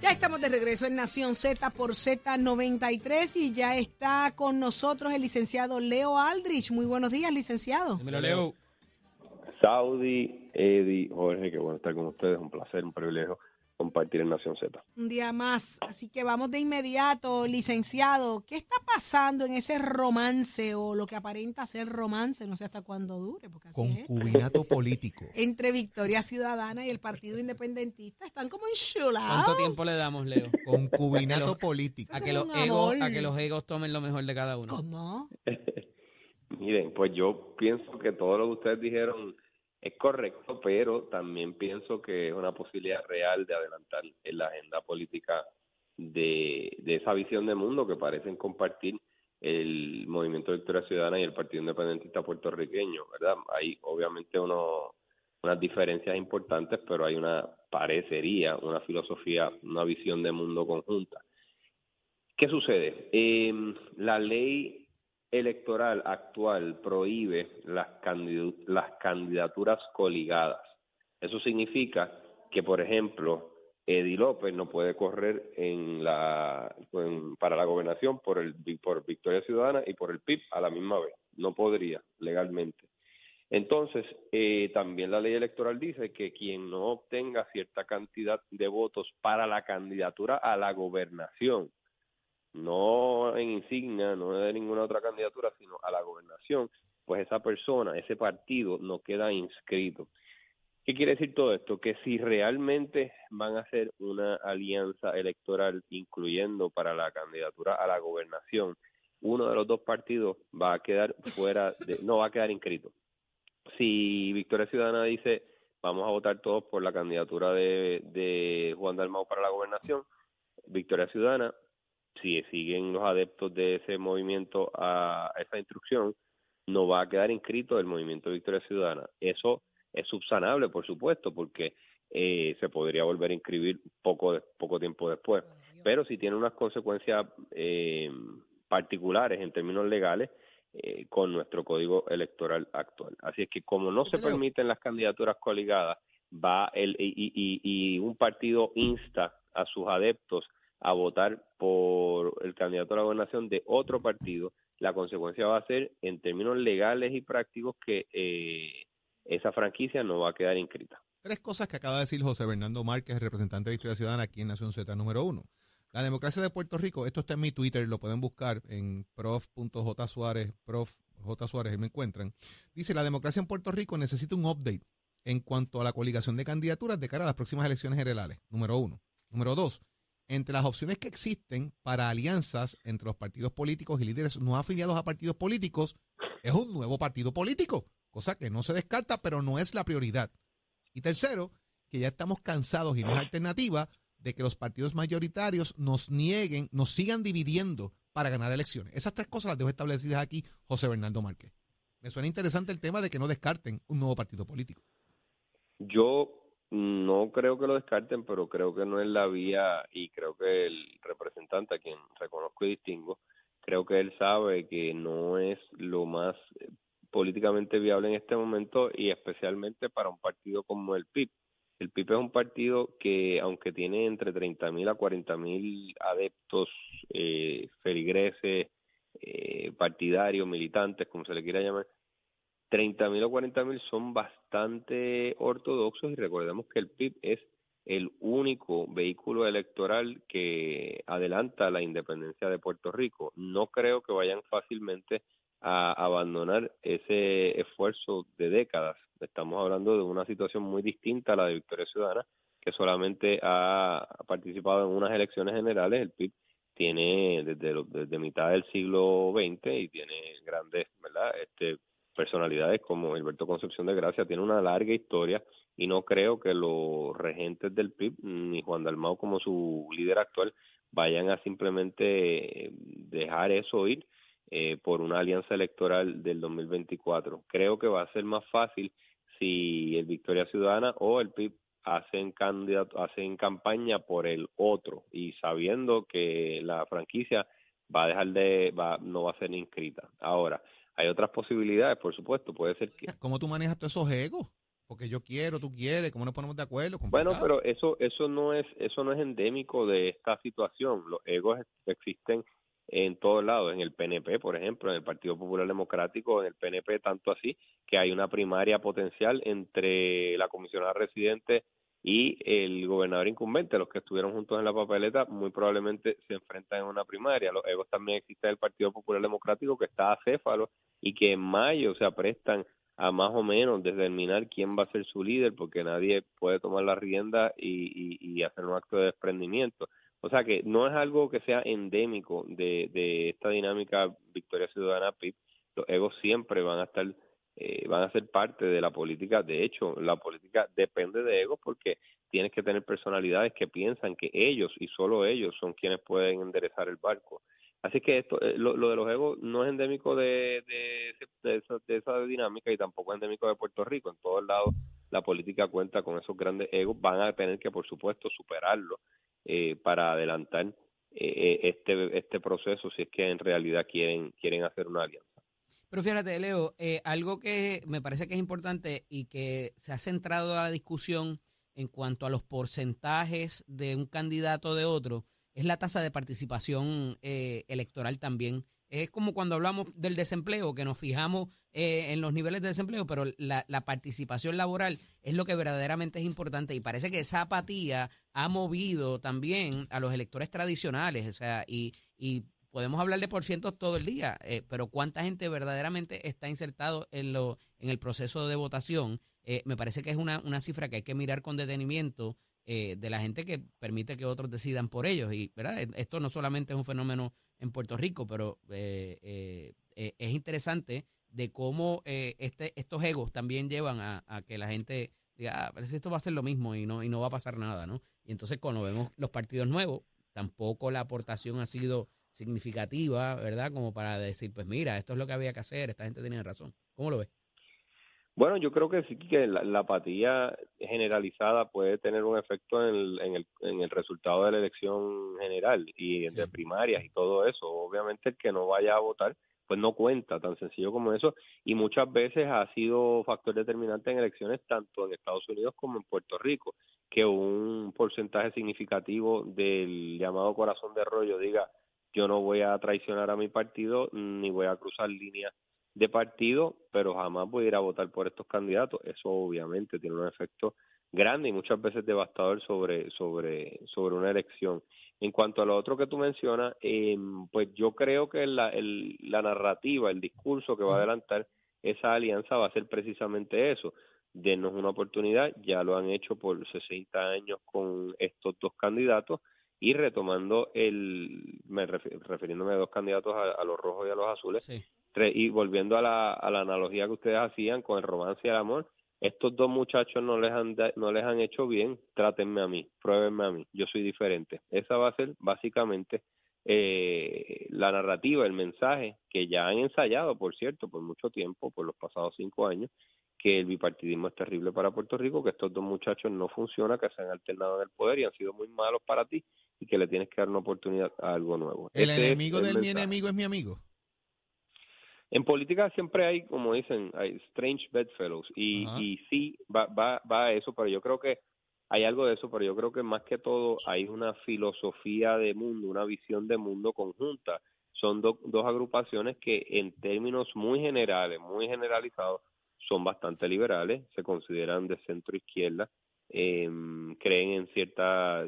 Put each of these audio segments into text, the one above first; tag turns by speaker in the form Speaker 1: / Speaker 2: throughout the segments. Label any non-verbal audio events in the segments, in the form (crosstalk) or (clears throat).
Speaker 1: Ya estamos de regreso en Nación Z por Z93 y ya está con nosotros el licenciado Leo Aldrich. Muy buenos días, licenciado.
Speaker 2: Dímelo, Leo.
Speaker 3: Saudi, Eddie, Jorge, qué bueno estar con ustedes, un placer, un privilegio compartir en Nación Z.
Speaker 1: Un día más. Así que vamos de inmediato, licenciado. ¿Qué está pasando en ese romance o lo que aparenta ser romance? No sé hasta cuándo dure, porque así es.
Speaker 2: Concubinato (laughs) político.
Speaker 1: Entre Victoria Ciudadana y el Partido Independentista están como enchulados.
Speaker 4: ¿Cuánto tiempo le damos, Leo?
Speaker 2: Concubinato político.
Speaker 4: A que, los egos, a que los egos tomen lo mejor de cada uno.
Speaker 1: ¿Cómo? (laughs)
Speaker 3: Miren, pues yo pienso que todo lo que ustedes dijeron es correcto, pero también pienso que es una posibilidad real de adelantar en la agenda política de, esa visión de mundo que parecen compartir el Movimiento de Victoria Ciudadana y el Partido Independentista puertorriqueño, ¿verdad? Hay obviamente unas diferencias importantes, pero hay una parecería, una filosofía, una visión de mundo conjunta. ¿Qué sucede? Eh, la ley electoral actual prohíbe las, candidaturas coligadas. Eso significa que, por ejemplo, Eddie López no puede correr en la, para la gobernación por, el, por Victoria Ciudadana y por el PIB a la misma vez. No podría legalmente. Entonces, eh, también la ley electoral dice que quien no obtenga cierta cantidad de votos para la candidatura a la gobernación, no en insignia, no de ninguna otra candidatura, sino a la gobernación, pues esa persona, ese partido no queda inscrito. ¿Qué quiere decir todo esto? Que si realmente van a hacer una alianza electoral incluyendo para la candidatura a la gobernación, uno de los dos partidos va a quedar fuera, de, no va a quedar inscrito. Si Victoria Ciudadana dice vamos a votar todos por la candidatura de, de Juan Dalmau para la gobernación, Victoria Ciudadana si siguen los adeptos de ese movimiento a esa instrucción, no va a quedar inscrito el movimiento Victoria Ciudadana. Eso es subsanable, por supuesto, porque eh, se podría volver a inscribir poco, de- poco tiempo después. Pero si tiene unas consecuencias eh, particulares en términos legales eh, con nuestro código electoral actual. Así es que como no se permiten las candidaturas coligadas, va el y- y- y un partido insta a sus adeptos a votar por el candidato a la gobernación de otro partido, la consecuencia va a ser, en términos legales y prácticos, que eh, esa franquicia no va a quedar inscrita.
Speaker 2: Tres cosas que acaba de decir José Bernardo Márquez, representante de Victoria Ciudadana aquí en Nación Z número uno. La democracia de Puerto Rico, esto está en mi Twitter, lo pueden buscar en prof.jsuárez, prof. J. Suárez, ahí me encuentran. Dice, la democracia en Puerto Rico necesita un update en cuanto a la coligación de candidaturas de cara a las próximas elecciones generales, número uno. Número dos, entre las opciones que existen para alianzas entre los partidos políticos y líderes no afiliados a partidos políticos, es un nuevo partido político, cosa que no se descarta, pero no es la prioridad. Y tercero, que ya estamos cansados y no es alternativa de que los partidos mayoritarios nos nieguen, nos sigan dividiendo para ganar elecciones. Esas tres cosas las dejo establecidas aquí, José Bernardo Márquez. Me suena interesante el tema de que no descarten un nuevo partido político.
Speaker 3: Yo no creo que lo descarten, pero creo que no es la vía y creo que el representante a quien reconozco y distingo, creo que él sabe que no es lo más eh, políticamente viable en este momento y especialmente para un partido como el PIB. El PIB es un partido que, aunque tiene entre 30 mil a 40 mil adeptos, eh, feligreses, eh, partidarios, militantes, como se le quiera llamar, 30 mil o 40 mil son bastante ortodoxos y recordemos que el PIB es el único vehículo electoral que adelanta la independencia de Puerto Rico. No creo que vayan fácilmente a abandonar ese esfuerzo de décadas. Estamos hablando de una situación muy distinta a la de Victoria Ciudadana, que solamente ha participado en unas elecciones generales. El PIB tiene desde, desde mitad del siglo XX y tiene grandes ¿verdad? Este, personalidades como Alberto Concepción de Gracia, tiene una larga historia y no creo que los regentes del PIB ni Juan Dalmau como su líder actual vayan a simplemente dejar eso ir eh, por una alianza electoral del 2024. Creo que va a ser más fácil si el Victoria Ciudadana o el PIB hacen candidato, hacen campaña por el otro y sabiendo que la franquicia va a dejar de va, no va a ser inscrita. Ahora, hay otras posibilidades, por supuesto, puede ser que
Speaker 2: ¿Cómo tú manejas todos esos egos? Porque yo quiero, tú quieres, ¿cómo nos ponemos de acuerdo?
Speaker 3: Bueno, pero eso eso no es eso no es endémico de esta situación. Los egos existen en todos lados, en el PNP, por ejemplo, en el Partido Popular Democrático, en el PNP, tanto así que hay una primaria potencial entre la comisionada residente y el gobernador incumbente, los que estuvieron juntos en la papeleta, muy probablemente se enfrentan en una primaria. Los egos también existen en el Partido Popular Democrático, que está acéfalo y que en mayo se aprestan a más o menos determinar quién va a ser su líder, porque nadie puede tomar la rienda y, y hacer un acto de desprendimiento. O sea que no es algo que sea endémico de, de esta dinámica Victoria Ciudadana PIB. Los egos siempre van a estar, eh, van a ser parte de la política. De hecho, la política depende de egos porque tienes que tener personalidades que piensan que ellos y solo ellos son quienes pueden enderezar el barco. Así que esto, eh, lo, de los egos no es endémico de, esa, de, esa, dinámica y tampoco es endémico de Puerto Rico. En todos lados la política cuenta con esos grandes egos. Van a tener que, por supuesto, superarlo eh, para adelantar eh, este este proceso si es que en realidad quieren quieren hacer una alianza.
Speaker 4: Pero fíjate, Leo, eh, algo que me parece que es importante y que se ha centrado la discusión en cuanto a los porcentajes de un candidato de otro es la tasa de participación electoral también. Es como cuando hablamos del desempleo, que nos fijamos eh, en los niveles de desempleo, pero la, participación laboral es lo que verdaderamente es importante y parece que esa apatía ha movido también a los electores tradicionales, o sea, y podemos hablar de porcientos todo el día, eh, pero cuánta gente verdaderamente está insertado en, lo, en el proceso de votación, eh, me parece que es una, una cifra que hay que mirar con detenimiento de la gente que permite que otros decidan por ellos. Y ¿verdad? esto no solamente es un fenómeno en Puerto Rico, pero eh, eh, eh, es interesante de cómo este, estos egos también llevan a, que la gente diga, ah, parece esto va a ser lo mismo y no, y no va a pasar nada, ¿no? Y entonces cuando vemos los partidos nuevos, tampoco la aportación ha sido significativa, ¿verdad? Como para decir, pues mira, esto es lo que había que hacer, esta gente tenía razón. ¿Cómo lo ves?
Speaker 3: Bueno, yo creo que sí que la, apatía generalizada puede tener un efecto en el, en el, en el resultado de la elección general y entre primarias y todo eso. Obviamente el que no vaya a votar pues no cuenta, tan sencillo como eso, y muchas veces ha sido factor determinante en elecciones tanto en Estados Unidos como en Puerto Rico, que un porcentaje significativo del llamado corazón de rollo diga yo no voy a traicionar a mi partido ni voy a cruzar líneas de partido, pero jamás voy a ir a votar por estos candidatos. Eso obviamente tiene un efecto grande y muchas veces devastador sobre, sobre, sobre una elección. En cuanto a lo otro que tú mencionas, eh, pues yo creo que la, el, la narrativa, el discurso que va a adelantar esa alianza va a ser precisamente eso, denos una oportunidad, ya lo han hecho por 60 años con estos dos candidatos y retomando el, me refiriéndome a dos candidatos a, los rojos y a los azules, y volviendo a la, a la analogía que ustedes hacían con el romance y el amor, estos dos muchachos no les han no les han hecho bien, trátenme a mí, pruébenme a mí, yo soy diferente. Esa va a ser básicamente eh, la narrativa, el mensaje que ya han ensayado, por cierto, por mucho tiempo, por los pasados cinco años, que el bipartidismo es terrible para Puerto Rico, que estos dos muchachos no funcionan, que se han alternado en el poder y han sido muy malos para ti y que le tienes que dar una oportunidad a algo nuevo.
Speaker 2: El enemigo de mi enemigo es mi amigo.
Speaker 3: En política siempre hay, como dicen, hay strange bedfellows y, y sí, va, va, va a eso, pero yo creo que hay algo de eso, pero yo creo que más que todo hay una filosofía de mundo, una visión de mundo conjunta. Son dos agrupaciones que en términos muy generales, muy generalizados, son bastante liberales, se consideran de centro izquierda em, creen en cierta,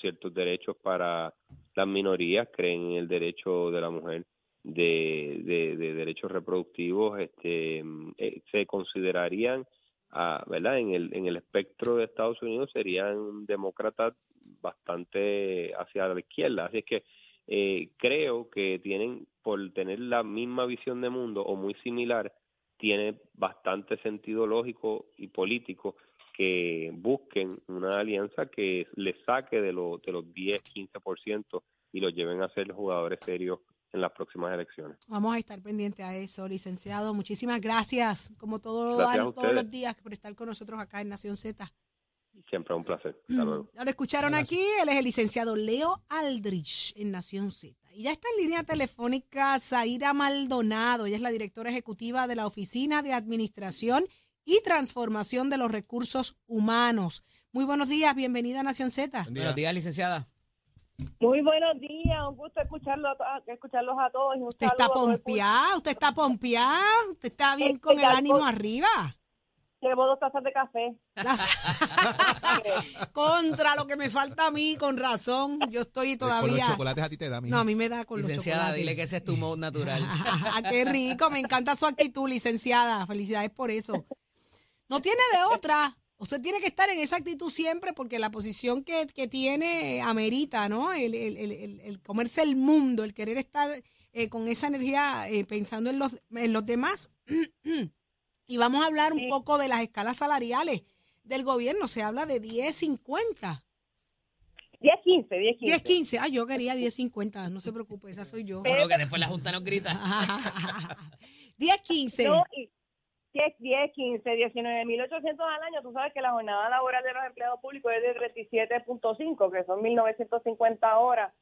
Speaker 3: ciertos derechos para las minorías, creen en el derecho de la mujer de, de, derechos reproductivos, este, eh, se considerarían, ah, ¿verdad? En el, en el espectro de Estados Unidos serían demócratas bastante hacia la izquierda. Así es que eh, creo que tienen, por tener la misma visión de mundo o muy similar, tiene bastante sentido lógico y político que busquen una alianza que les saque de, lo, de los 10, 15% y los lleven a ser jugadores serios en las próximas elecciones.
Speaker 1: Vamos a estar pendientes a eso, licenciado. Muchísimas gracias, como todo, todos los días, por estar con nosotros acá en Nación Z.
Speaker 3: Siempre un placer. Hasta luego.
Speaker 1: Ahora escucharon aquí, él es el licenciado Leo Aldrich en Nación Z. Y ya está en línea telefónica Zaira Maldonado, ella es la directora ejecutiva de la Oficina de Administración y Transformación de los Recursos Humanos. Muy buenos días, bienvenida a Nación Z.
Speaker 4: Buenos días, licenciada.
Speaker 5: Muy buenos días, un gusto escucharlo, escucharlos a todos.
Speaker 1: usted está pompeado, usted está pompeado, usted está bien con el ánimo arriba.
Speaker 5: Llevo dos tazas de café. (laughs)
Speaker 1: Contra lo que me falta a mí, con razón. Yo estoy todavía. Con
Speaker 2: los chocolates a ti te da,
Speaker 1: No, a mí me da con
Speaker 4: licenciada,
Speaker 1: los chocolates.
Speaker 4: dile que ese es tu modo natural. (laughs)
Speaker 1: Qué rico, me encanta su actitud, licenciada. Felicidades por eso. No tiene de otra. Usted tiene que estar en esa actitud siempre porque la posición que, tiene amerita, ¿no? El, el, el, el, comerse el mundo, el querer estar eh, con esa energía eh, pensando en los, en los demás. (clears throat) y vamos a hablar un poco de las escalas salariales del gobierno. Se habla de 10.50.
Speaker 5: 10, 15, 10, 15. 10,
Speaker 1: 15. Ah, yo quería 10, 50. No se preocupe, esa soy yo.
Speaker 4: Pero que después la Junta nos grita. (laughs)
Speaker 1: 10, 15.
Speaker 5: 10, 10, 15, 19 mil 800 al año, tú sabes que la jornada laboral de los empleados públicos es de 37.5, que son 1950 horas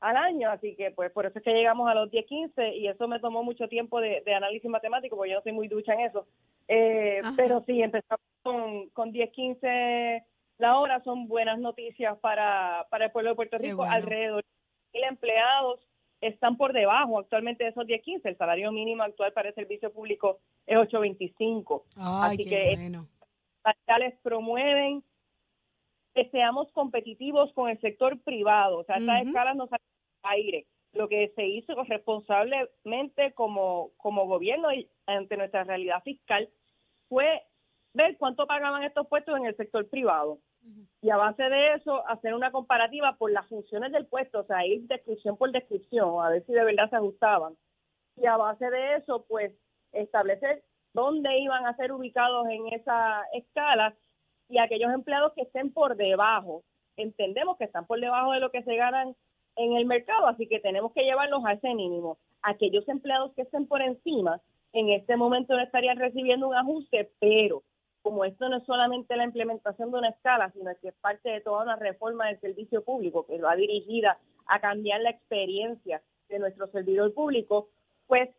Speaker 5: al año, así que pues por eso es que llegamos a los 10, 15 y eso me tomó mucho tiempo de, análisis matemático, porque yo no soy muy ducha en eso, eh, pero sí, empezamos con, con 10, 15 la hora, son buenas noticias para, para el pueblo de Puerto Rico, alrededor de mil empleados están por debajo actualmente de esos 10.15. El salario mínimo actual para el servicio público es 8.25.
Speaker 1: Así que bueno.
Speaker 5: les promueven que seamos competitivos con el sector privado. O sea, estas escalas no salen aire. Lo que se hizo responsablemente como, como gobierno y ante nuestra realidad fiscal fue ver cuánto pagaban estos puestos en el sector privado y a base de eso hacer una comparativa por las funciones del puesto, o sea, ir descripción por descripción, a ver si de verdad se ajustaban. Y a base de eso, pues, establecer dónde iban a ser ubicados en esa escala y aquellos empleados que estén por debajo. Entendemos que están por debajo de lo que se ganan en el mercado, así que tenemos que llevarlos a ese mínimo. Aquellos empleados que estén por encima, en este momento no estarían recibiendo un ajuste, pero como esto no es solamente la implementación de una escala, sino que es parte de toda una reforma del servicio público que va dirigida a cambiar la experiencia de nuestro servidor público, pues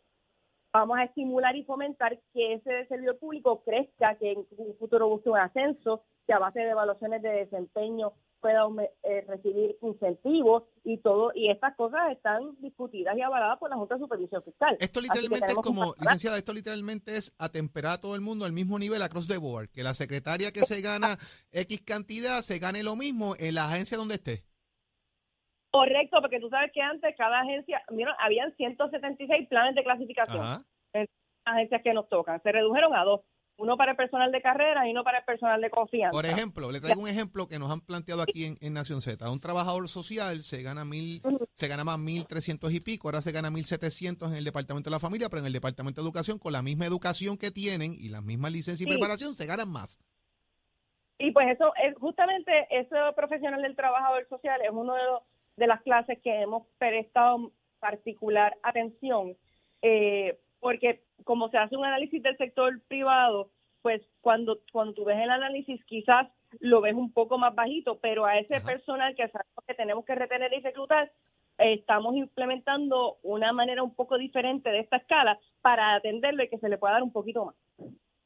Speaker 5: vamos a estimular y fomentar que ese servidor público crezca, que en un futuro busque un ascenso, que a base de evaluaciones de desempeño pueda eh, recibir incentivos y todo y estas cosas están discutidas y avaladas por la Junta de Supervisión Fiscal.
Speaker 2: Esto literalmente es como, licenciada, esto literalmente es atemperar a todo el mundo al mismo nivel across the board, que la secretaria que se gana X cantidad se gane lo mismo en la agencia donde esté.
Speaker 5: Correcto, porque tú sabes que antes cada agencia, mira, habían 176 planes de clasificación en agencias que nos tocan, se redujeron a dos uno para el personal de carrera y uno para el personal de confianza.
Speaker 2: Por ejemplo, le traigo un ejemplo que nos han planteado aquí en, Nación Z. Un trabajador social se gana mil, se gana más mil trescientos y pico, ahora se gana mil setecientos en el departamento de la familia, pero en el departamento de educación, con la misma educación que tienen y la misma licencia y preparación, se ganan más.
Speaker 5: Y pues eso es justamente ese profesional del trabajador social es uno de, de las clases que hemos prestado particular atención. Eh, porque como se hace un análisis del sector privado, pues cuando, cuando tú ves el análisis quizás lo ves un poco más bajito, pero a ese personal que sabemos que tenemos que retener y reclutar, estamos implementando una manera un poco diferente de esta escala para atenderlo y que se le pueda dar un poquito más.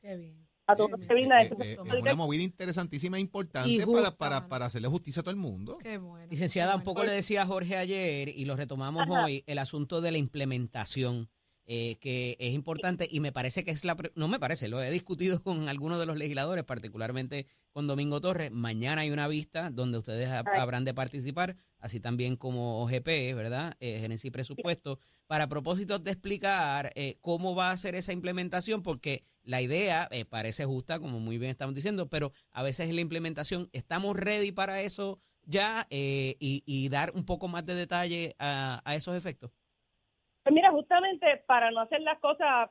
Speaker 1: Qué bien.
Speaker 5: A todos que brinda
Speaker 2: es, una movida interesantísima e importante para, para, para, hacerle justicia a todo el mundo.
Speaker 4: Qué bueno, Licenciada, un poco le decía Jorge ayer y lo retomamos hoy, el asunto de la implementación eh, que es importante y me parece que es la, no me parece, lo he discutido (laughs) con algunos de los legisladores, particularmente con Domingo Torres. Mañana hay una vista donde ustedes habrán de participar, así también como OGP, ¿verdad? Eh, Gerencia y Presupuesto, para propósitos de explicar eh, cómo va a ser esa implementación, porque la idea eh, parece justa, como muy bien estamos diciendo, pero a veces en la implementación estamos ready para eso ya y, y, dar un poco más de detalle a, a esos efectos.
Speaker 5: Pues mira, justamente para no hacer las cosas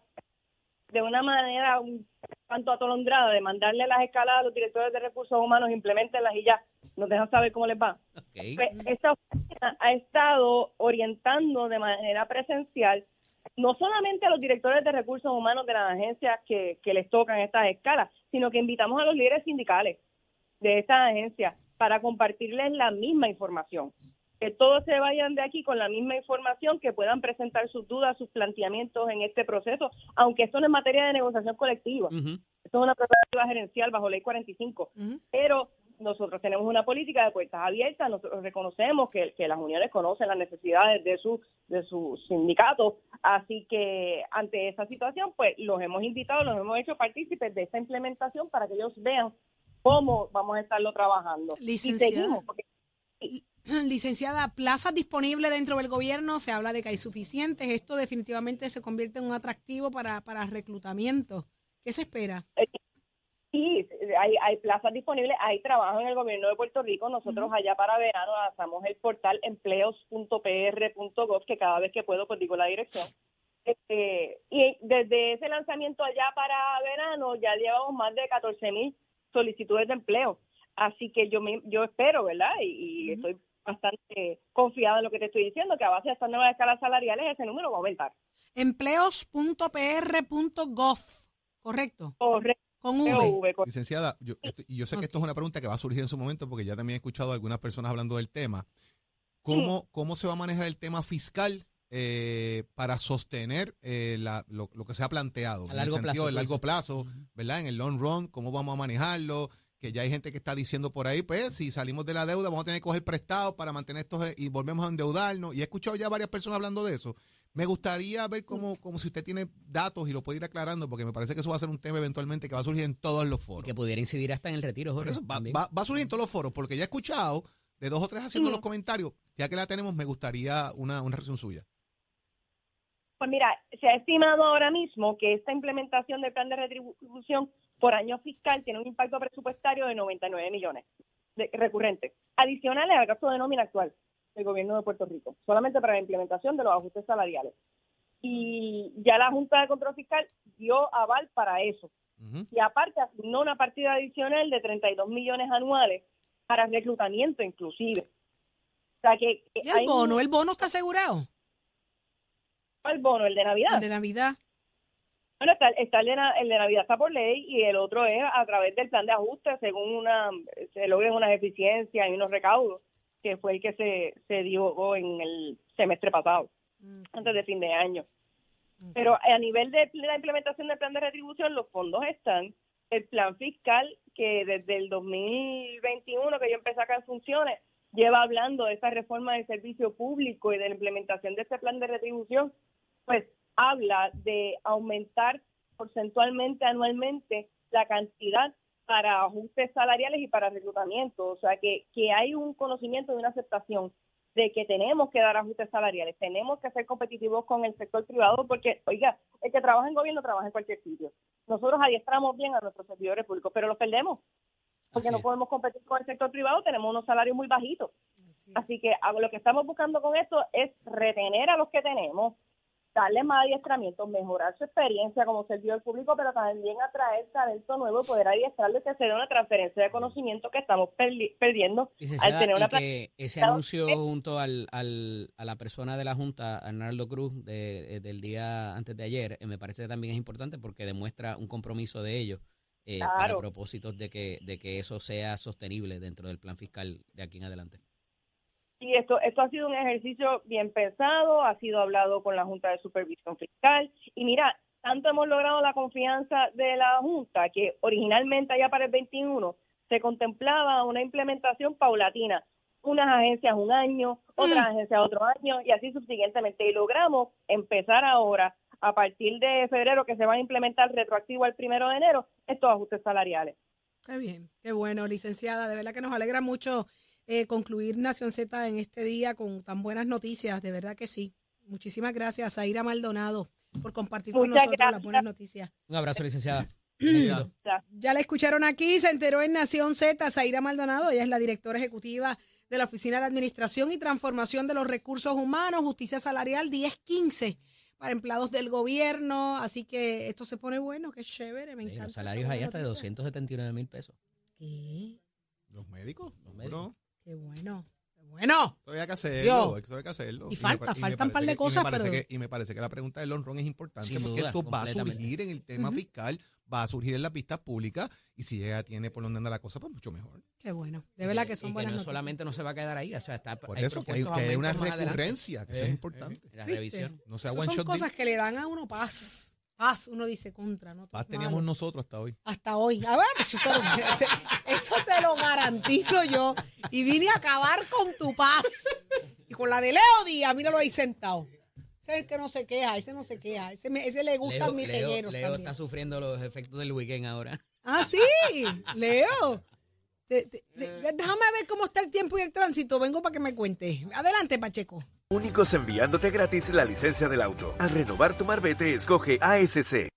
Speaker 5: de una manera un tanto atolondrada, de mandarle las escalas a los directores de recursos humanos, implementenlas y ya, nos dejan saber cómo les va. Pues, esta oficina ha estado orientando de manera presencial no solamente a los directores de recursos humanos de las agencias que, que les tocan estas escalas, sino que invitamos a los líderes sindicales de estas agencias para compartirles la misma información que todos se vayan de aquí con la misma información, que puedan presentar sus dudas, sus planteamientos en este proceso, aunque esto no es materia de negociación colectiva. Esto es una prerrogativa gerencial bajo ley 45. Pero nosotros tenemos una política de puertas abiertas, nosotros reconocemos que, las uniones conocen las necesidades de su de sus sindicatos, así que ante esa situación, pues los hemos invitado, los hemos hecho partícipes de esta implementación para que ellos vean cómo vamos a estarlo trabajando. Y seguimos, porque
Speaker 1: Licenciada, plazas disponibles dentro del gobierno, se habla de que hay suficientes. Esto definitivamente se convierte en un atractivo para, para reclutamiento. ¿Qué se espera?
Speaker 5: Sí, hay, hay plazas disponibles, hay trabajo en el gobierno de Puerto Rico. Nosotros allá para verano lanzamos el portal empleos.pr.gov, que cada vez que puedo pues digo la dirección. Este, y desde ese lanzamiento allá para verano ya llevamos más de 14 mil solicitudes de empleo. Así que yo me, yo espero, ¿verdad? Y, estoy bastante confiada en lo que te estoy diciendo, que a base de estas nuevas escalas salariales ese número va a aumentar.
Speaker 1: Empleos.pr.gov, ¿correcto?
Speaker 5: Correcto.
Speaker 1: Con V.
Speaker 2: Licenciada, yo, yo sé que esto es una pregunta que va a surgir en su momento porque ya también he escuchado a algunas personas hablando del tema. ¿Cómo, cómo se va a manejar el tema fiscal eh, para sostener eh, lo, que se ha planteado?
Speaker 4: en el sentido
Speaker 2: del largo plazo, ¿verdad? En el long run, ¿cómo vamos a manejarlo? Que ya hay gente que está diciendo por ahí, pues si salimos de la deuda vamos a tener que coger prestado para mantener esto y volvemos a endeudarnos. Y he escuchado ya varias personas hablando de eso. Me gustaría ver cómo, como si usted tiene datos y lo puede ir aclarando, porque me parece que eso va a ser un tema eventualmente que va a surgir en todos los foros.
Speaker 4: que pudiera incidir hasta en el retiro, Jorge.
Speaker 2: va, va, a surgir en todos los foros, porque ya he escuchado de dos o tres haciendo los comentarios. Ya que la tenemos, me gustaría una, una reacción suya.
Speaker 5: Pues mira, se ha estimado ahora mismo que esta implementación del plan de retribución por año fiscal tiene un impacto presupuestario de 99 millones de, recurrentes, adicionales al gasto de nómina actual del gobierno de Puerto Rico, solamente para la implementación de los ajustes salariales. Y ya la Junta de Control Fiscal dio aval para eso. Y aparte asignó una partida adicional de 32 millones anuales para reclutamiento inclusive. O sea que,
Speaker 1: el bono? ¿El bono está asegurado?
Speaker 5: ¿El bono? ¿El de Navidad?
Speaker 1: El de Navidad.
Speaker 5: Bueno, está, el, de, Navidad está por ley y el otro es a través del plan de ajuste, según una, se logren unas eficiencias y unos recaudos, que fue el que se, se dio en el semestre pasado, antes de fin de año. Pero a nivel de la implementación del plan de retribución, los fondos están. El plan fiscal, que desde el 2021, que yo empecé acá en funciones, lleva hablando de esa reforma del servicio público y de la implementación de este plan de retribución, pues habla de aumentar porcentualmente anualmente la cantidad para ajustes salariales y para reclutamiento. O sea, que, que hay un conocimiento de una aceptación de que tenemos que dar ajustes salariales, tenemos que ser competitivos con el sector privado porque, oiga, el que trabaja en gobierno trabaja en cualquier sitio. Nosotros adiestramos bien a nuestros servidores públicos, pero los perdemos porque no podemos competir con el sector privado, tenemos unos salarios muy bajitos. Así que lo que estamos buscando con esto es retener a los que tenemos, darle más adiestramiento, mejorar su experiencia como servidor público, pero también atraer talento nuevo, poder adiestrarles que sea una transferencia de conocimiento que estamos perdiendo
Speaker 4: al tener una que ese anuncio junto al, al, a la persona de la Junta, Arnaldo Cruz, de, eh, del día antes de ayer, eh, me parece que también es importante porque demuestra un compromiso de ellos eh, para propósitos de que, de que eso sea sostenible dentro del plan fiscal de aquí en adelante.
Speaker 5: Sí, esto, esto ha sido un ejercicio bien pensado, ha sido hablado con la Junta de Supervisión Fiscal y mira, tanto hemos logrado la confianza de la Junta que originalmente allá para el 21 se contemplaba una implementación paulatina, unas agencias un año, otras mm. agencias otro año y así subsiguientemente y logramos empezar ahora a partir de febrero que se van a implementar retroactivo al primero de enero estos ajustes salariales.
Speaker 1: Qué bien, qué bueno, licenciada. De verdad que nos alegra mucho eh, concluir Nación Z en este día con tan buenas noticias. De verdad que sí. Muchísimas gracias, Zaira Maldonado, por compartir con nosotros las buenas noticias.
Speaker 4: Un abrazo, licenciada. (clears throat)
Speaker 1: Ya la escucharon aquí, se enteró en Nación Z, Zaira Maldonado, ella es la directora ejecutiva de la Oficina de Administración y Transformación de los Recursos Humanos, Justicia Salarial 1015 para empleados del gobierno, así que esto se pone bueno, qué chévere, me
Speaker 4: Sí,
Speaker 1: encanta.
Speaker 4: los salarios ahí hasta de
Speaker 1: noticia.
Speaker 4: 279 mil pesos.
Speaker 1: ¿Qué?
Speaker 2: Los médicos.
Speaker 4: Los médicos.
Speaker 1: Qué bueno, qué bueno.
Speaker 2: eso había que hacerlo.
Speaker 1: Yo.
Speaker 2: Eso había que hacerlo.
Speaker 1: Y falta,
Speaker 2: pa-
Speaker 1: faltan un par
Speaker 2: parece
Speaker 1: de
Speaker 2: que- y me
Speaker 1: cosas,
Speaker 2: parece
Speaker 1: pero-
Speaker 2: que- y me parece que la pregunta del honrón es importante
Speaker 4: Sin
Speaker 2: porque
Speaker 4: duda,
Speaker 2: esto va a
Speaker 4: completamente.
Speaker 2: surgir en el tema fiscal, va a surgir en las vistas públicas y si ella tiene por dónde anda la cosa, pues mucho mejor.
Speaker 1: Qué bueno, de verdad
Speaker 4: que-
Speaker 1: que son
Speaker 4: y
Speaker 1: buenas
Speaker 4: no
Speaker 1: noticias.
Speaker 4: solamente no se va a quedar ahí, o sea, está,
Speaker 2: Por
Speaker 4: hay
Speaker 2: eso que hay,
Speaker 4: propuestos
Speaker 2: que hay una
Speaker 4: aumentos más adelante.
Speaker 2: recurrencia, que eso
Speaker 4: Eh,
Speaker 2: es importante.
Speaker 4: eh, La
Speaker 1: ¿Viste?
Speaker 4: revisión.
Speaker 2: No sea
Speaker 1: Esas
Speaker 2: one
Speaker 1: son
Speaker 2: shot
Speaker 1: cosas que le dan a uno paz. Paz, uno dice contra, ¿no?
Speaker 2: Paz teníamos
Speaker 1: malo.
Speaker 2: nosotros hasta hoy.
Speaker 1: Hasta hoy. A ver, eso te, lo, ese- eso te lo garantizo yo. Y vine a acabar con tu paz. Y con la de Leo Díaz, míralo ahí sentado. Ese es el que no se queja, ese no se queja. Ese, me- ese le gusta
Speaker 4: Leo,
Speaker 1: mi
Speaker 4: Leo- Leo
Speaker 1: también.
Speaker 4: está sufriendo los efectos del weekend ahora.
Speaker 1: Ah, sí, Leo. Déjame ver cómo está el tiempo y el tránsito. Vengo para que me cuente. Adelante, Pacheco.
Speaker 6: Únicos enviándote gratis la licencia del auto. Al renovar tu marbete, escoge ASC.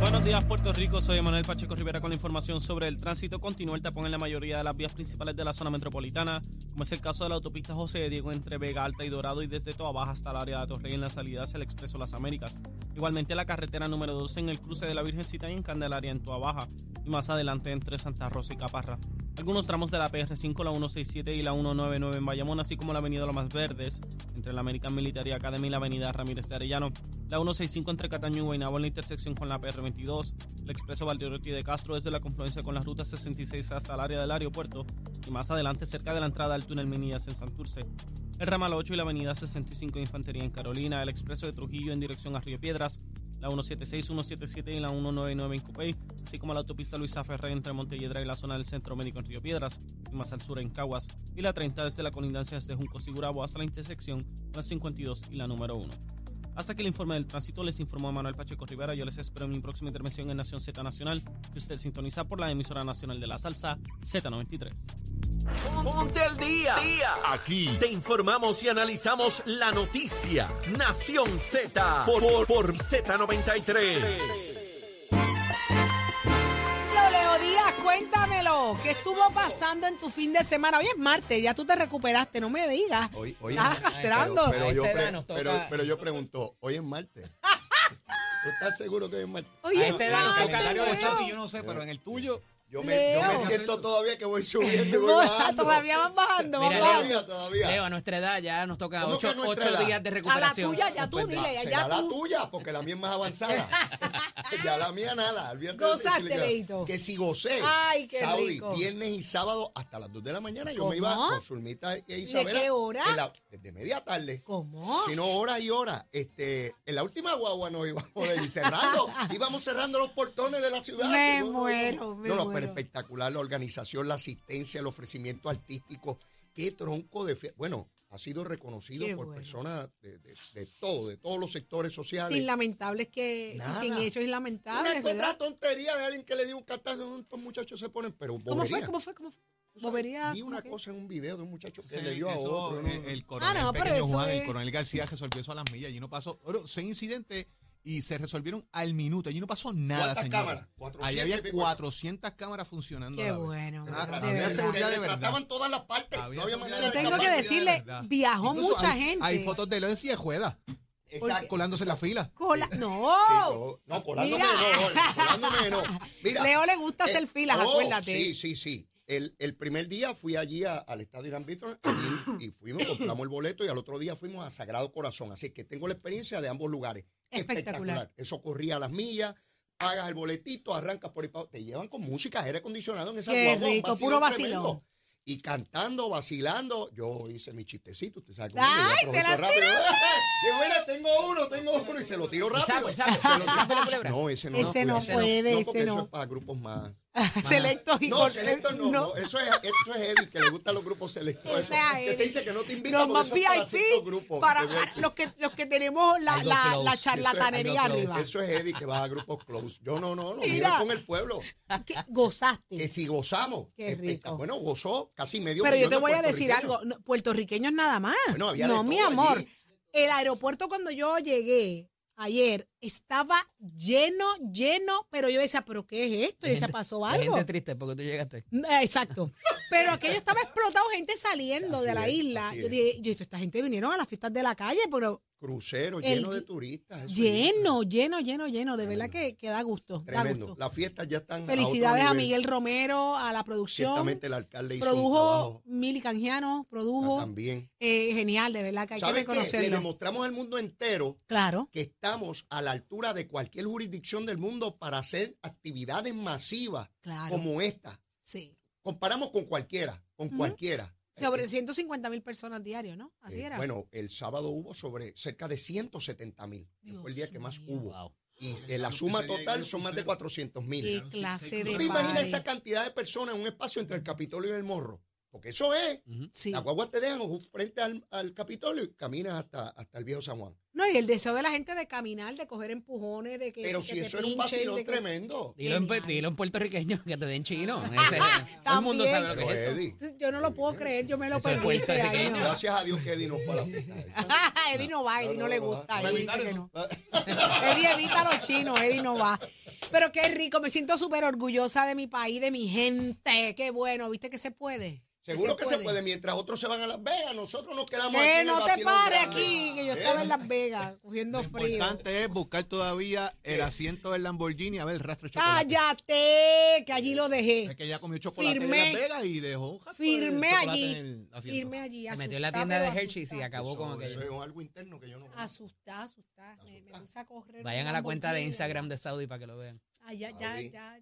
Speaker 7: Buenos días, Puerto Rico. Soy Manuel Pacheco Rivera con la información sobre el tránsito. Continúa el tapón en la mayoría de las vías principales de la zona metropolitana, como es el caso de la autopista José de Diego entre Vega Alta y Dorado y desde Toa Baja hasta el área de Torrey en la salida hacia el Expreso Las Américas. Igualmente la carretera número 12 en el cruce de la Virgencita y en Candelaria en Toa Baja y más adelante entre Santa Rosa y Caparra. Algunos tramos de la PR5, la 167 y la 199 en Bayamón, así como la avenida Lomas Verdes entre la American Military Academy y la avenida Ramírez de Arellano. La 165 entre Cataño y Guaynabo en la intersección con la PR22. El expreso Valderotti de Castro desde la confluencia con la ruta 66 hasta el área del aeropuerto. Y más adelante cerca de la entrada al túnel Minillas en Santurce. El ramal 8 y la avenida 65 de Infantería en Carolina. El expreso de Trujillo en dirección a Río Piedras. La 176, 177 y la 199 en Cupey, así como la autopista Luisa Ferré entre Montelledra y la zona del Centro Médico en Río Piedras, y más al sur en Caguas, y la 30 desde la colindancia desde Junco Sigurabo hasta la intersección con la 52 y la número 1. Hasta que el informe del tránsito les informó Manuel Pacheco Rivera. Yo les espero en mi próxima intervención en Nación Z Nacional, que usted sintoniza por la emisora nacional de la salsa Z93.
Speaker 6: Ponte al día. Aquí te informamos y analizamos la noticia. Nación Z por, por, por Z93.
Speaker 1: Leo, Leo Díaz, cuéntamelo. ¿Qué estuvo pasando en tu fin de semana? Hoy es martes, ya tú te recuperaste, no me digas.
Speaker 8: Hoy, hoy
Speaker 1: Estás
Speaker 8: es-
Speaker 1: arrastrando.
Speaker 8: Pero,
Speaker 4: A
Speaker 8: yo pre- pero, pero yo pregunto, hoy es martes. (laughs) ¿Tú estás seguro que hoy es martes?
Speaker 4: Nos
Speaker 1: ay,
Speaker 4: toca
Speaker 1: Leo.
Speaker 2: calendario de Santi, yo no sé, pero en el tuyo,
Speaker 8: Yo me, yo me
Speaker 1: Leo.
Speaker 8: siento todavía que voy subiendo y (laughs) voy
Speaker 1: No,
Speaker 8: bajando.
Speaker 1: todavía van bajando.
Speaker 4: Mira.
Speaker 8: Todavía, todavía.
Speaker 4: Leo, a nuestra edad ya nos toca
Speaker 8: ¿Cómo
Speaker 4: ocho, ocho días de
Speaker 1: A la
Speaker 4: recuperación.
Speaker 1: tuya, ya tú
Speaker 4: de-
Speaker 1: dile, ya,
Speaker 8: Será
Speaker 1: ya
Speaker 8: la
Speaker 1: tú.
Speaker 8: tuya, porque la mía es más avanzada. (laughs) ya la mía nada. olvídate de
Speaker 1: Gozaste, Leito.
Speaker 8: Que si gocé.
Speaker 1: Ay, qué
Speaker 8: sábado
Speaker 1: rico.
Speaker 8: y viernes y sábado hasta las 2 de la mañana yo
Speaker 1: ¿Cómo?
Speaker 8: me iba con Zulmita e Isabela.
Speaker 1: qué hora?
Speaker 8: en la- desde media tarde.
Speaker 1: ¿Cómo?
Speaker 8: sino hora y hora. Este, en la última guagua nos íbamos a ir cerrando, (laughs) íbamos cerrando los portones de la ciudad.
Speaker 1: Me
Speaker 8: no, no,
Speaker 1: muero, me
Speaker 8: no, no,
Speaker 1: muero.
Speaker 8: Pero espectacular la organización, la asistencia, el ofrecimiento artístico. Qué tronco de Bueno, ha sido reconocido
Speaker 1: Qué
Speaker 8: por
Speaker 1: bueno.
Speaker 8: personas de, de- de todo, de todos los sectores sociales.
Speaker 1: Sin lamentables que,
Speaker 8: Nada.
Speaker 1: sin hechos inlamentables,
Speaker 8: Una
Speaker 1: ¿verdad?
Speaker 8: tontería de alguien que le dio un cartazo, estos muchachos se ponen, pero
Speaker 1: ¿Cómo
Speaker 8: bobería.
Speaker 1: fue? ¿Cómo fue? ¿Cómo fue?
Speaker 8: Tú sabes,
Speaker 1: Bobería.
Speaker 8: Vi una
Speaker 1: ¿cómo qué?
Speaker 8: cosa en un video de un muchacho que
Speaker 2: Sí,
Speaker 8: le dio a otro. ¿no?
Speaker 2: eh, El coronel
Speaker 1: Ah, no, pero
Speaker 2: Pequeño
Speaker 1: eso
Speaker 2: Juan,
Speaker 1: es-
Speaker 2: el coronel García resolvió eso a las millas. Y no pasó, oro, seis incidentes y se resolvieron al minuto. Allí no pasó nada,
Speaker 8: ¿Cuántas
Speaker 2: señora.
Speaker 8: cámaras? 400
Speaker 2: Ahí
Speaker 8: y
Speaker 2: había
Speaker 8: pico.
Speaker 2: 400 cámaras funcionando.
Speaker 1: Qué
Speaker 2: a la vez.
Speaker 1: bueno,
Speaker 2: Ah,
Speaker 1: de
Speaker 2: había
Speaker 1: verdad.
Speaker 2: seguridad de verdad.
Speaker 8: trataban todas las partes.
Speaker 2: Había
Speaker 8: no había manera
Speaker 2: de
Speaker 1: Tengo que decirle, viajó
Speaker 2: Incluso
Speaker 1: mucha
Speaker 2: hay-
Speaker 1: gente.
Speaker 2: Hay fotos de Leo en silla de juega,
Speaker 8: Exacto.
Speaker 2: colándose en la fila.
Speaker 1: Cola-
Speaker 8: Sí,
Speaker 1: No.
Speaker 8: no, no, colándome
Speaker 1: Mira.
Speaker 8: no, colándome no. (laughs) Mira,
Speaker 1: Leo le gusta hacer filas,
Speaker 8: oh,
Speaker 1: acuérdate.
Speaker 8: Sí, sí, sí. El, el primer día fui allí a- al estadio Irán Bithorn allí, y fuimos, compramos el boleto y al otro día fuimos a Sagrado Corazón. Así que tengo la experiencia de ambos lugares.
Speaker 1: Espectacular.
Speaker 8: Eso corría a las millas, pagas el boletito, arrancas por ahí. Te llevan con música, aire acondicionado en esa
Speaker 1: Qué
Speaker 8: guagua,
Speaker 1: rico, puro vacilón.
Speaker 8: Y cantando, vacilando, yo hice mi chistecito, usted sabe cómo
Speaker 1: Ay, te la
Speaker 8: rápido. Digo, (laughs) mira, tengo uno, tengo uno, y se lo tiro rápido. Se lo-
Speaker 4: culebra.
Speaker 8: no, ese no.
Speaker 1: Ese no
Speaker 8: ese
Speaker 1: puede,
Speaker 8: no,
Speaker 1: ese
Speaker 8: porque
Speaker 1: no.
Speaker 8: Eso es para grupos más.
Speaker 1: Selectos y
Speaker 8: No, selectos no, no, Eso es, esto es Eddie, que le gustan los grupos selectos.
Speaker 1: Que
Speaker 8: eso, que te dice que no te invita
Speaker 1: Los más
Speaker 8: es para ciertos
Speaker 1: VIP
Speaker 8: grupos.
Speaker 1: para
Speaker 8: VIP.
Speaker 1: los que, los que tenemos la, la, la
Speaker 4: Eso es
Speaker 1: charlatanería arriba.
Speaker 8: Eso es Eddie que va a grupos close. Yo no, no, no,
Speaker 1: Mira.
Speaker 8: con el pueblo.
Speaker 1: ¿Qué? Gozaste.
Speaker 8: Que si gozamos.
Speaker 1: Qué rico.
Speaker 8: Bueno, gozó casi medio
Speaker 1: Pero yo te voy a decir algo, no, puertorriqueños nada más.
Speaker 8: Bueno, había de
Speaker 1: no, mi amor.
Speaker 8: allí.
Speaker 1: El aeropuerto cuando yo llegué ayer estaba lleno, lleno, pero yo decía, ¿pero qué es esto? Y se pasó
Speaker 4: La
Speaker 1: algo.
Speaker 4: gente triste porque tú llegaste.
Speaker 1: Exacto. Pero aquello estaba explotado, gente saliendo de la
Speaker 8: es,
Speaker 1: isla. Yo dije, yo, esta gente vinieron a las fiestas de la calle, pero
Speaker 8: Crucero
Speaker 1: El-
Speaker 8: lleno de turistas. es
Speaker 1: lleno, lleno, lleno, lleno. De verdad que, que da gusto. Da
Speaker 8: Tremendo.
Speaker 1: gusto.
Speaker 8: Las fiestas ya están.
Speaker 1: Felicidades
Speaker 8: a.
Speaker 1: Miguel Romero, a la producción.
Speaker 8: Ciertamente el alcalde hizo
Speaker 1: Produjo Mili Canjiano, produjo.
Speaker 8: también.
Speaker 1: eh, genial, de verdad que hay que
Speaker 8: ¿Sabes qué? Le
Speaker 1: reconocerlo.
Speaker 8: demostramos al mundo entero
Speaker 1: Claro.
Speaker 8: que estamos a la altura de cualquier jurisdicción del mundo para hacer actividades masivas
Speaker 1: Claro.
Speaker 8: como esta.
Speaker 1: Sí.
Speaker 8: Comparamos con cualquiera, con cualquiera.
Speaker 1: Sobre
Speaker 8: Eh,
Speaker 1: 150 mil personas diarios, ¿no? Así
Speaker 8: eh,
Speaker 1: era.
Speaker 8: Bueno, el sábado hubo sobre cerca de 170 mil. Fue el día que más
Speaker 1: mío.
Speaker 8: hubo.
Speaker 4: Wow.
Speaker 8: Y eh, la suma total son más de 400
Speaker 1: Qué
Speaker 8: mil.
Speaker 1: clase de
Speaker 8: ¿Tú te imaginas esa cantidad de personas en un espacio entre el Capitolio y el Morro? Porque eso es.
Speaker 1: Sí.
Speaker 8: La guagua te dejan frente al, al Capitolio y caminas hasta, hasta el viejo San Juan.
Speaker 1: No, y el deseo de la gente de caminar, de coger empujones, de que.
Speaker 8: Pero
Speaker 1: que
Speaker 8: si
Speaker 1: te
Speaker 8: eso era un
Speaker 1: pinchen,
Speaker 8: vacilón
Speaker 1: de que-
Speaker 8: tremendo.
Speaker 4: Dilo en, dilo en puertorriqueño que te den chino. Ese- (laughs) todo el mundo
Speaker 1: También.
Speaker 4: sabe lo que es eso.
Speaker 8: Eddie,
Speaker 1: Yo no lo puedo creer, yo me lo
Speaker 4: Eso es
Speaker 1: perdí este
Speaker 4: puertorriqueño.
Speaker 1: año.
Speaker 8: gracias a Dios que Eddie no fue a la fiesta. esa. (laughs)
Speaker 1: Eddie no va, Eddie no, le gusta.
Speaker 8: no,
Speaker 1: Eddie
Speaker 8: no,
Speaker 1: dice que no.
Speaker 8: no.
Speaker 1: Eddie evita a los chinos, Eddie no va. Pero qué rico, me siento súper orgullosa de mi país, de mi gente. Qué bueno, ¿viste que se puede?
Speaker 8: Seguro que se puede. Mientras otros se van a Las Vegas, nosotros nos quedamos aquí.
Speaker 1: Que
Speaker 8: en el
Speaker 1: no te
Speaker 8: vacilón
Speaker 1: pares
Speaker 8: grande.
Speaker 1: aquí, que yo
Speaker 8: ¿Eh?
Speaker 1: estaba en Las Cogiendo
Speaker 2: Lo
Speaker 1: frío.
Speaker 2: importante es buscar todavía el asiento del Lamborghini a ver el rastro de chocolate.
Speaker 1: Cállate, que allí lo
Speaker 2: Es
Speaker 1: dejé.
Speaker 2: que ella comió chocolate
Speaker 1: Firmé.
Speaker 2: en Las Vegas y dejó un
Speaker 1: Firmé allí.
Speaker 2: en el asiento.
Speaker 1: Firmé allí.
Speaker 4: Se metió en la tienda de Hershey's y acabó con
Speaker 8: Eso
Speaker 4: aquello.
Speaker 8: es algo interno que yo no
Speaker 1: Asustada, asustada. Me, me puse a correr.
Speaker 4: Vayan a la cuenta de. Instagram de Saudi para que lo vean.
Speaker 1: Ah, ya, ya, ya, ya.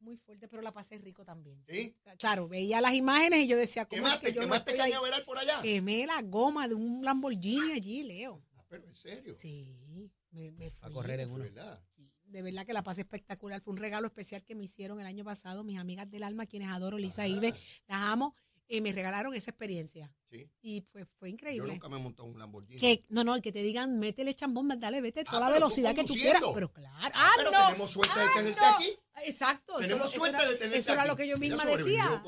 Speaker 1: Muy fuerte, pero la pasé rico también.
Speaker 8: ¿Sí?
Speaker 1: Claro, veía las imágenes y yo decía, ¿cómo es
Speaker 8: ¿Quemaste,
Speaker 1: que yo no estoy ahí?
Speaker 8: por allá?
Speaker 1: Quemé la goma de un Lamborghini allí, Leo.
Speaker 8: Pero en serio.
Speaker 1: Sí, me, me fui.
Speaker 4: A correr en uno.
Speaker 8: ¿Verdad?
Speaker 1: De verdad que la pasé espectacular. Fue un regalo especial que me hicieron el año pasado mis amigas del alma, quienes adoro, Lisa Ibe, las amo, y me regalaron esa experiencia.
Speaker 8: Sí.
Speaker 1: Y fue, fue
Speaker 8: Yo
Speaker 1: increíble.
Speaker 8: nunca me he montado un Lamborghini.
Speaker 1: Que, no, no, que te digan, métele chambón, dale, vete a toda
Speaker 8: Ah,
Speaker 1: la velocidad que tú quieras. Pero claro, ah,
Speaker 8: pero
Speaker 1: no.
Speaker 8: tenemos suerte de
Speaker 1: ah,
Speaker 8: tenerte
Speaker 1: no.
Speaker 8: aquí.
Speaker 1: Exacto, eso,
Speaker 8: Tenemos
Speaker 1: eso
Speaker 8: suerte
Speaker 1: era,
Speaker 8: de tenerte
Speaker 1: eso era lo que yo misma decía.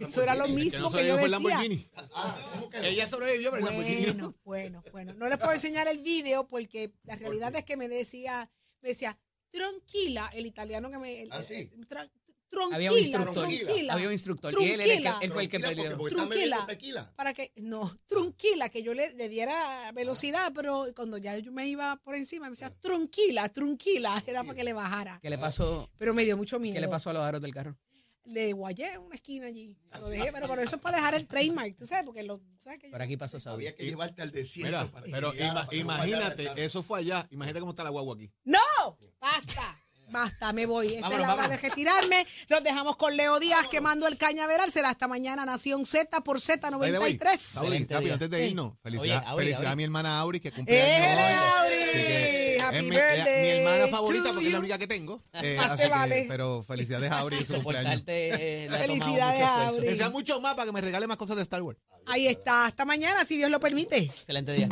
Speaker 1: Eso era lo mismo
Speaker 2: Que no
Speaker 1: que yo decía.
Speaker 2: Lamborghini.
Speaker 8: Ah, ¿cómo que no?
Speaker 2: Ella sobrevivió, pero el Lamborghini no.
Speaker 1: Bueno, bueno, bueno. No les puedo enseñar el video porque la realidad es que me decía, me decía, tranquila, el italiano que me... el-
Speaker 8: Ah, sí.
Speaker 1: el- tranquila,
Speaker 4: Había un instructor.
Speaker 1: tranquila.
Speaker 4: Había un instructor. Y él, era el que-
Speaker 1: Tranquila.
Speaker 4: él fue el que peleó.
Speaker 8: porque- porque están bebiendo
Speaker 1: Tranquila.
Speaker 8: tequila.
Speaker 1: Para que, no, tranquila, que yo le, le diera velocidad, pero cuando ya yo me iba por encima, me decía, tranquila, tranquila, era para que le bajara.
Speaker 4: ¿Qué le pasó?
Speaker 1: Pero me dio mucho miedo.
Speaker 4: ¿Qué le pasó a los aros del carro?
Speaker 1: Le guayé en una esquina allí. Se lo dejé, pero, pero eso es para dejar el trademark, tú sabes, porque lo, ¿sabes que yo-
Speaker 4: Por aquí pasó Saudi.
Speaker 8: Había que llevarte al desierto.
Speaker 2: Mira,
Speaker 8: para
Speaker 2: pero ima-
Speaker 8: para
Speaker 2: imagínate, eso fue allá. Imagínate cómo está la guagua aquí.
Speaker 1: ¡No! ¡Basta! Basta, me voy. Esta
Speaker 4: Vámonos,
Speaker 1: es la hora
Speaker 4: vámonos.
Speaker 1: de retirarme. Los dejamos con Leo Díaz quemando el cañaveral. Será hasta mañana Nación Z por
Speaker 2: By the way,
Speaker 1: Z93.
Speaker 2: Saudi,
Speaker 4: Excelente
Speaker 2: rápido,
Speaker 4: día.
Speaker 2: antes de irnos, felicidad,
Speaker 4: Oye, Auri,
Speaker 2: felicidad a mi hermana Auri que cumple
Speaker 1: ¡Eh,
Speaker 2: años hoy.
Speaker 1: Auri! Happy
Speaker 2: es mi,
Speaker 1: birthday
Speaker 2: mi hermana favorita porque es la única que tengo. (laughs) Eh, que,
Speaker 1: vale.
Speaker 2: pero felicidades a Auri en su cumpleaños.
Speaker 4: Eh,
Speaker 1: Felicidades,
Speaker 4: esfuerzo.
Speaker 1: Auri.
Speaker 2: Que sea mucho más para que me regale más cosas de Star Wars.
Speaker 1: Ahí está. Hasta mañana, si Dios lo permite.
Speaker 4: Excelente día.